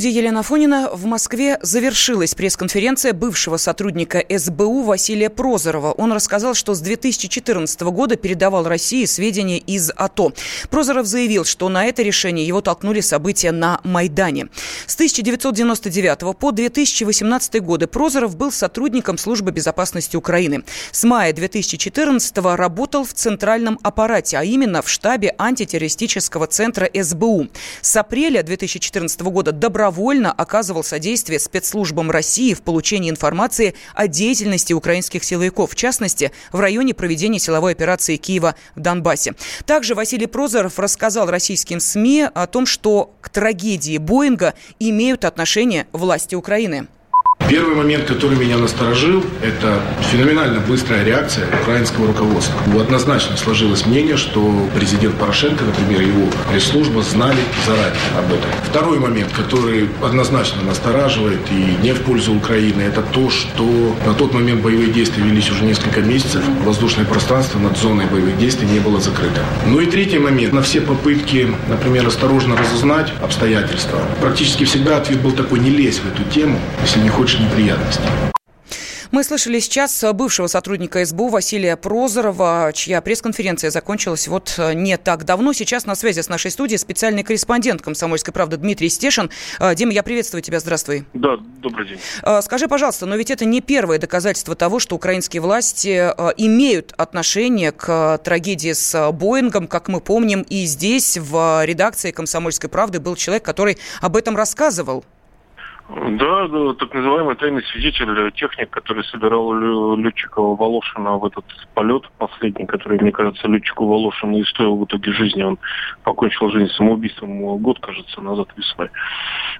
студии Елена Фонина в Москве завершилась пресс-конференция бывшего сотрудника СБУ Василия Прозорова. Он рассказал, что с 2014 года передавал России сведения из АТО. Прозоров заявил, что на это решение его толкнули события на Майдане. С 1999 по 2018 годы Прозоров был сотрудником Службы безопасности Украины. С мая 2014 работал в центральном аппарате, а именно в штабе антитеррористического центра СБУ. С апреля 2014 года до добровольно оказывал содействие спецслужбам России в получении информации о деятельности украинских силовиков, в частности, в районе проведения силовой операции Киева в Донбассе. Также Василий Прозоров рассказал российским СМИ о том, что к трагедии Боинга имеют отношение власти Украины. Первый момент, который меня насторожил, это феноменально быстрая реакция украинского руководства. Однозначно сложилось мнение, что президент Порошенко, например, его пресс-служба знали заранее об этом. Второй момент, который однозначно настораживает и не в пользу Украины, это то, что на тот момент боевые действия велись уже несколько месяцев. Воздушное пространство над зоной боевых действий не было закрыто. Ну и третий момент. На все попытки, например, осторожно разузнать обстоятельства, практически всегда ответ был такой, не лезь в эту тему, если не хочешь неприятностей. Мы слышали сейчас бывшего сотрудника СБУ Василия Прозорова, чья пресс-конференция закончилась вот э, не так давно. Сейчас на связи с нашей студией специальный корреспондент «Комсомольской правды» Дмитрий Стешин. Э, Дима, я приветствую тебя. Здравствуй. Да, добрый день. Э, скажи, пожалуйста, но ведь это не первое доказательство того, что украинские власти имеют отношение к трагедии с Боингом. Как мы помним, и здесь, в редакции «Комсомольской правды» был человек, который об этом рассказывал. Да, да, так называемый тайный свидетель, техник, который собирал летчика Волошина в этот полет последний, который, мне кажется, летчику Волошину и стоил в итоге жизни. Он покончил жизнь самоубийством год, кажется, назад весной.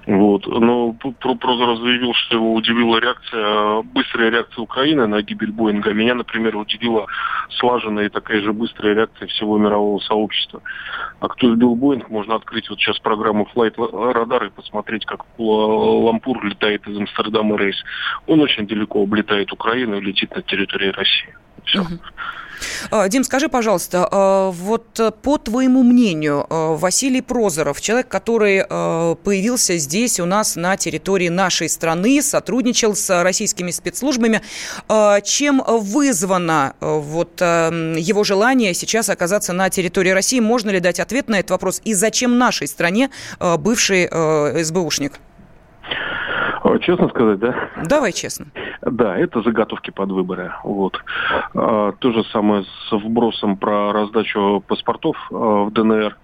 Вот. Но Прозоров заявил, что его удивила реакция, быстрая реакция Украины на гибель Боинга. Меня, например, удивила слаженная и такая же быстрая реакция всего мирового сообщества. А кто сбил Боинг, можно открыть вот сейчас программу Flight Radar и посмотреть, как Лампур летает из Амстердама рейс. Он очень далеко облетает Украину и летит на территории России. Все. А, Дим, скажи, пожалуйста, а, вот э, по твоему мнению, а, Василий Прозоров, человек, который появился здесь у нас на территории нашей страны, сотрудничал с российскими спецслужбами, чем вызвано вот его желание сейчас оказаться на территории России? Можно ли дать ответ на этот вопрос? И зачем нашей стране бывший СБУшник? Честно сказать, да? Давай честно. Да, это заготовки под выборы. Вот. А, то же самое с вбросом про раздачу паспортов а, в ДНР.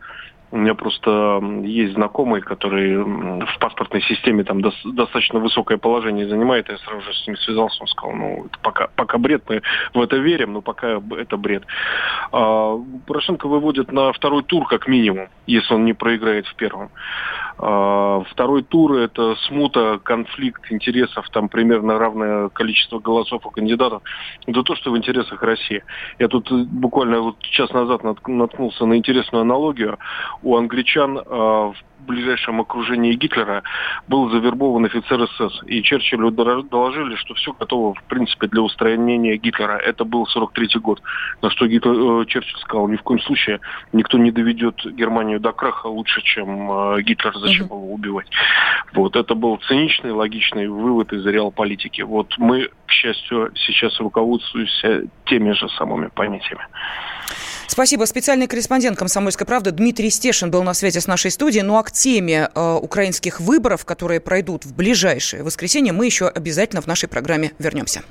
У меня просто есть знакомый, который в паспортной системе там до, достаточно высокое положение занимает. Я сразу же с ним связался, он сказал, ну, это пока, пока бред, мы в это верим, но пока это бред. А, Порошенко выводит на второй тур как минимум, если он не проиграет в первом. А, второй тур – это смута, конфликт интересов, там примерно равное количество голосов у кандидатов. Это то, что в интересах России. Я тут буквально вот час назад наткнулся на интересную аналогию. У англичан а, в ближайшем окружении Гитлера был завербован офицер СС. И Черчиллю доложили, что все готово, в принципе, для устранения Гитлера. Это был 43 год. На что Гитлер, э, Черчилль сказал, ни в коем случае никто не доведет Германию до краха лучше, чем э, Гитлер, зачем его убивать. Вот это был циничный, логичный вывод из реал-политики. Вот мы, к счастью, сейчас руководствуемся теми же самыми понятиями. Спасибо. Специальный корреспондент «Комсомольской правды» Дмитрий Стешин был на связи с нашей студией. Ну а к теме э, украинских выборов, которые пройдут в ближайшее воскресенье, мы еще обязательно в нашей программе вернемся.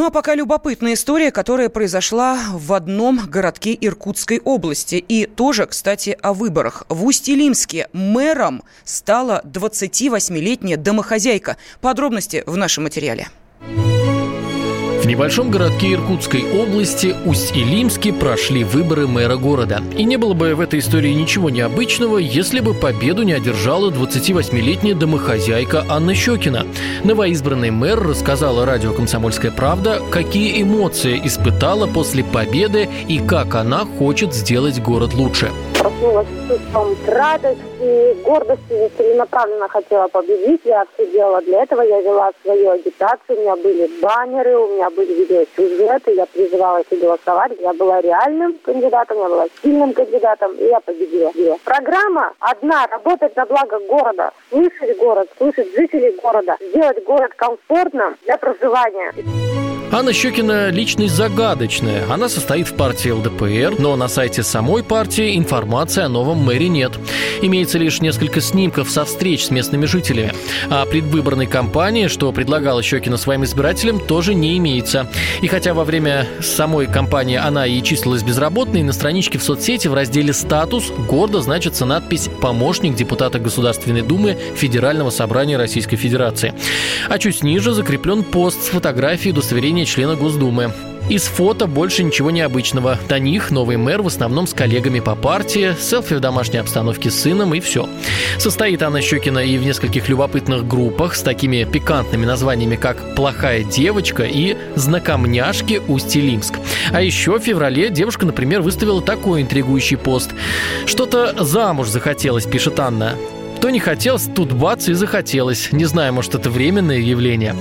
Ну а пока любопытная история, которая произошла в одном городке Иркутской области. И тоже, кстати, о выборах. В Усть-Илимске мэром стала 28-летняя домохозяйка. Подробности в нашем материале. Небольшом городке Иркутской области Усть-Илимске прошли выборы мэра города. И не было бы в этой истории ничего необычного, если бы победу не одержала 28-летняя домохозяйка Анна Щекина. Новоизбранный мэр рассказала радио «Комсомольская правда», какие эмоции испытала после победы и как она хочет сделать город лучше. Проснулась с чувством радости, гордости, целенаправленно хотела победить. Я все делала для этого. Я вела свою агитацию, у меня были баннеры, у меня были видеосюжеты, я призывала их голосовать. Я была реальным кандидатом, я была сильным кандидатом, и я победила. Программа одна, работать на благо города, слышать город, слышать жителей города, сделать город комфортным для проживания. Анна Щекина – личность загадочная. Она состоит в партии ЛДПР, но на сайте самой партии информации о новом мэре нет. Имеется лишь несколько снимков со встреч с местными жителями. А предвыборной кампании, что предлагала Щекина своим избирателям, тоже не имеется. И хотя во время самой кампании она и числилась безработной, на страничке в соцсети в разделе «Статус» гордо значится надпись «Помощник депутата Государственной Думы Федерального собрания Российской Федерации». А чуть ниже закреплен пост с фотографией удостоверения заявление члена Госдумы. Из фото больше ничего необычного. До них новый мэр в основном с коллегами по партии, селфи в домашней обстановке с сыном и все. Состоит Анна Щекина и в нескольких любопытных группах с такими пикантными названиями, как «Плохая девочка» и «Знакомняшки Усть-Илимск». А еще в феврале девушка, например, выставила такой интригующий пост. «Что-то замуж захотелось», пишет Анна. Кто не хотел, тут бац и захотелось. Не знаю, может, это временное явление.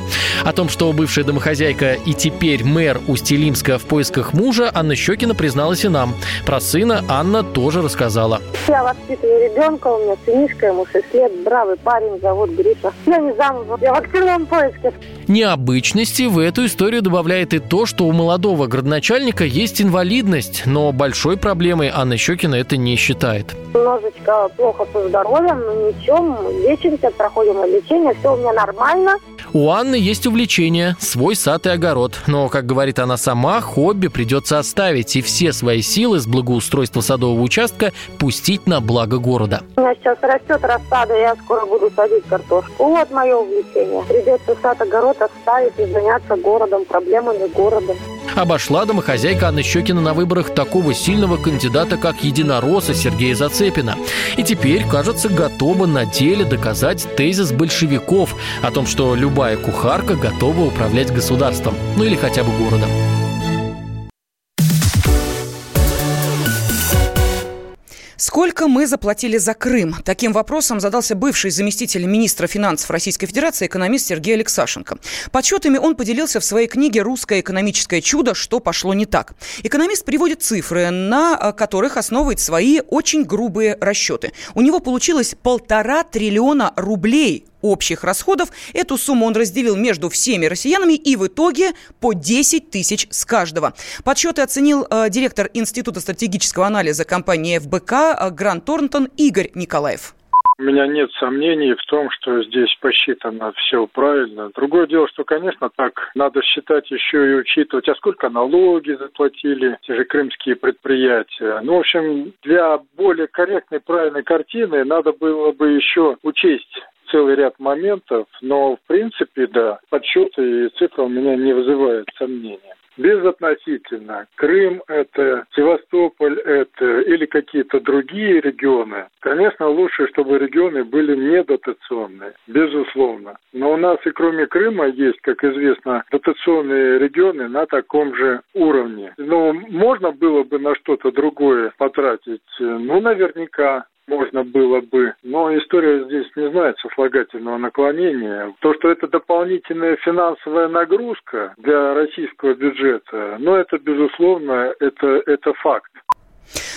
О том, что бывшая домохозяйка и теперь мэр Усть-Илимска в поисках мужа, Анна Щекина призналась и нам. Про сына Анна тоже рассказала. Я воспитываю ребенка, у меня сынишка, ему 6 лет, бравый парень, зовут Гриша. Я не замужем, я в активном поиске. Необычности в эту историю добавляет и то, что у молодого градоначальника есть инвалидность, но большой проблемой Анна Щекина это не считает. Немножечко плохо со здоровьем, но ничего, лечимся, проходим лечение, все у меня нормально. У Анны есть увлечение, свой сад и огород. Но, как говорит она сама, хобби придется оставить и все свои силы с благоустройства садового участка пустить на благо города. У меня сейчас растет рассада, я скоро буду садить картошку. Вот мое увлечение. Придется сад-огород оставить и заняться городом, проблемами города. Обошла домохозяйка Анна Щекина на выборах такого сильного кандидата, как единоросса Сергея Зацепина. И теперь, кажется, готова на деле доказать тезис большевиков о том, что любая кухарка готова управлять государством, ну или хотя бы городом. Сколько мы заплатили за Крым? Таким вопросом задался бывший заместитель министра финансов Российской Федерации экономист Сергей Алексашенко. Подсчетами он поделился в своей книге «Русское экономическое чудо. Что пошло не так». Экономист приводит цифры, на э, которых основывает свои очень грубые расчеты. У него получилось полтора триллиона рублей общих расходов. Эту сумму он разделил между всеми россиянами и в итоге по 10 тысяч с каждого. Подсчеты оценил э, директор Института стратегического анализа компании ФБК э, Грант Торнтон Игорь Николаев. У меня нет сомнений в том, что здесь посчитано все правильно. Другое дело, что, конечно, так надо считать еще и учитывать, а сколько налоги заплатили те же крымские предприятия. Ну, в общем, для более корректной, правильной картины надо было бы еще учесть целый ряд моментов, но в принципе, да, подсчеты и цифры у меня не вызывают сомнения. Безотносительно, Крым это, Севастополь это или какие-то другие регионы, конечно, лучше, чтобы регионы были не дотационные, безусловно. Но у нас и кроме Крыма есть, как известно, дотационные регионы на таком же уровне. Но можно было бы на что-то другое потратить? Ну, наверняка можно было бы. Но история здесь не знает сослагательного наклонения. То, что это дополнительная финансовая нагрузка для российского бюджета, ну, это, безусловно, это, это факт.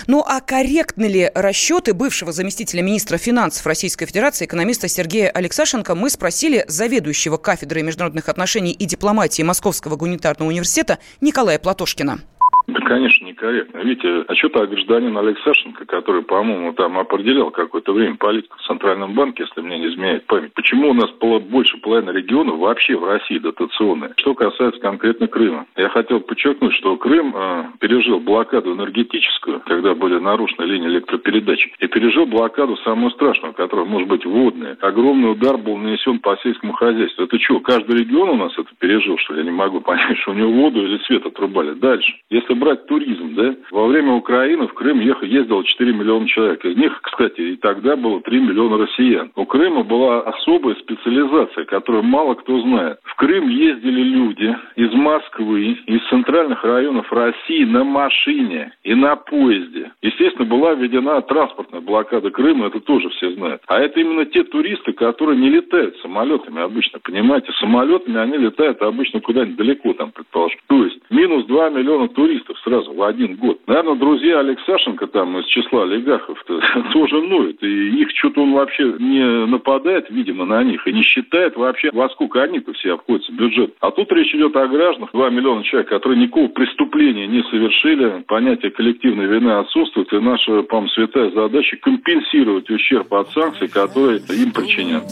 Ну а корректны ли расчеты бывшего заместителя министра финансов Российской Федерации, экономиста Сергея Алексашенко, мы спросили заведующего кафедрой международных отношений и дипломатии Московского гуманитарного университета Николая Платошкина. Да, конечно, некорректно. Видите, а что так гражданин Алексашенко, который, по-моему, там определял какое-то время политику в Центральном банке, если мне не изменяет память, почему у нас больше половины регионов вообще в России дотационные? Что касается конкретно Крыма. Я хотел подчеркнуть, что Крым э, пережил блокаду энергетическую, когда были нарушены линии электропередач, и пережил блокаду самую страшную, которая может быть водная. Огромный удар был нанесен по сельскому хозяйству. Это что, каждый регион у нас это пережил, что? Я не могу понять, что у него воду или свет отрубали. Дальше. Если если брать туризм, да, во время Украины в Крым ездило 4 миллиона человек. Из них, кстати, и тогда было 3 миллиона россиян. У Крыма была особая специализация, которую мало кто знает. В Крым ездили люди из Москвы, из центральных районов России на машине и на поезде. Естественно, была введена транспортная блокада Крыма, это тоже все знают. А это именно те туристы, которые не летают самолетами обычно, понимаете? Самолетами они летают обычно куда-нибудь далеко, там, предположим. То есть минус 2 миллиона туристов сразу в один год. Наверное, друзья Алексашенко там из числа олигархов тоже ноют. И их что-то он вообще не нападает, видимо, на них. И не считает вообще, во сколько они-то все обходятся бюджет. А тут речь идет о гражданах, 2 миллиона человек, которые никакого преступления не совершили. Понятие коллективной вины отсутствует. И наша, по-моему, святая задача компенсировать ущерб от санкций, которые им причинят.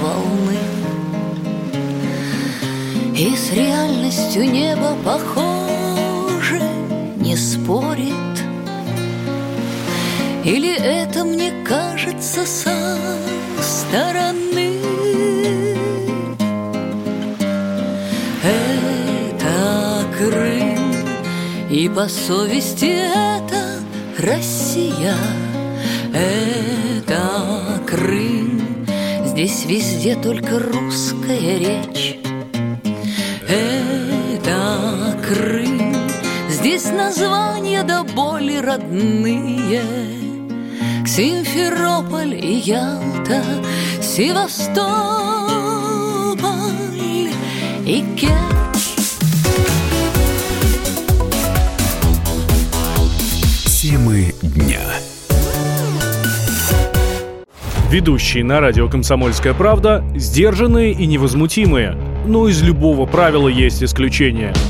волны И с реальностью небо похоже Не спорит. Или это мне кажется со стороны? Это Крым И по совести это Россия. Это Крым Здесь везде только русская речь Крым Здесь названия до боли родные Симферополь и Ялта, Севастополь и Керчь. Темы дня. Ведущие на радио «Комсомольская правда» сдержанные и невозмутимые. Но из любого правила есть исключение –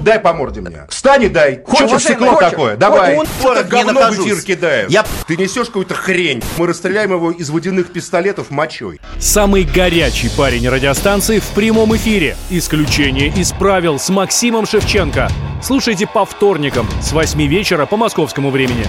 дай по морде мне. Встань и дай. Хочешь стекло такое? Давай. Он это говно в эфир кидает. Я... Ты несешь какую-то хрень. Мы расстреляем его из водяных пистолетов мочой. Самый горячий парень радиостанции в прямом эфире. Исключение из правил с Максимом Шевченко. Слушайте по вторникам с 8 вечера по московскому времени.